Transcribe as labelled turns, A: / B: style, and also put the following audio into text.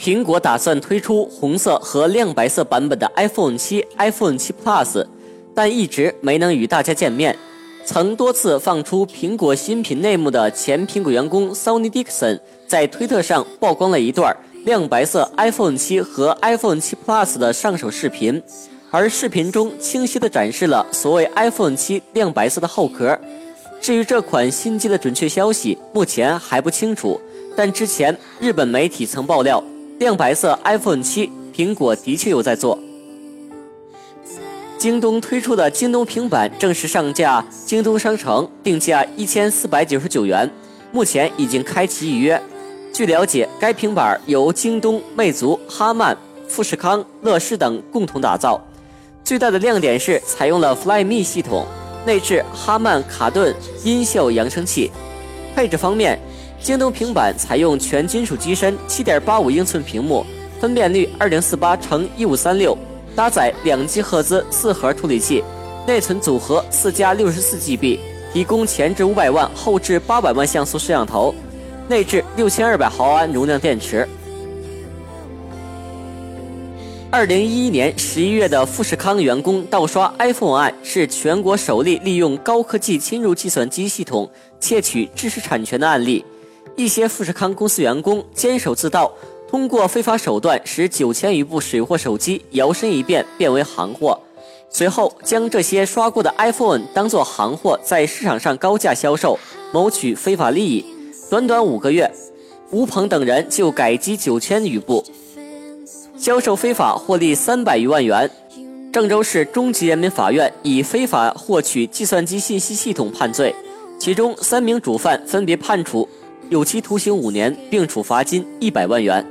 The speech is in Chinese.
A: 苹果打算推出红色和亮白色版本的 iPhone 7、iPhone 7 Plus，但一直没能与大家见面。曾多次放出苹果新品内幕的前苹果员工 Sony Dixon 在推特上曝光了一段亮白色 iPhone 7和 iPhone 7 Plus 的上手视频，而视频中清晰地展示了所谓 iPhone 7亮白色的后壳。至于这款新机的准确消息，目前还不清楚。但之前日本媒体曾爆料。亮白色 iPhone 七，苹果的确有在做。京东推出的京东平板正式上架京东商城，定价一千四百九十九元，目前已经开启预约。据了解，该平板由京东、魅族、哈曼、富士康、乐视等共同打造。最大的亮点是采用了 Flyme 系统，内置哈曼卡顿音效扬声器。配置方面。京东平板采用全金属机身，7.85英寸屏幕，分辨率2048乘1536，搭载两 G 赫兹四核处理器，内存组合4加 64GB，提供前置500万、后置800万像素摄像头，内置6200毫安容量电池。2011年11月的富士康员工盗刷 iPhone 案，是全国首例利用高科技侵入计算机系统窃取知识产权的案例。一些富士康公司员工监守自盗，通过非法手段使九千余部水货手机摇身一变变为行货，随后将这些刷过的 iPhone 当做行货在市场上高价销售，谋取非法利益。短短五个月，吴鹏等人就改机九千余部，销售非法获利三百余万元。郑州市中级人民法院以非法获取计算机信息系统判罪，其中三名主犯分别判处。有期徒刑五年，并处罚金一百万元。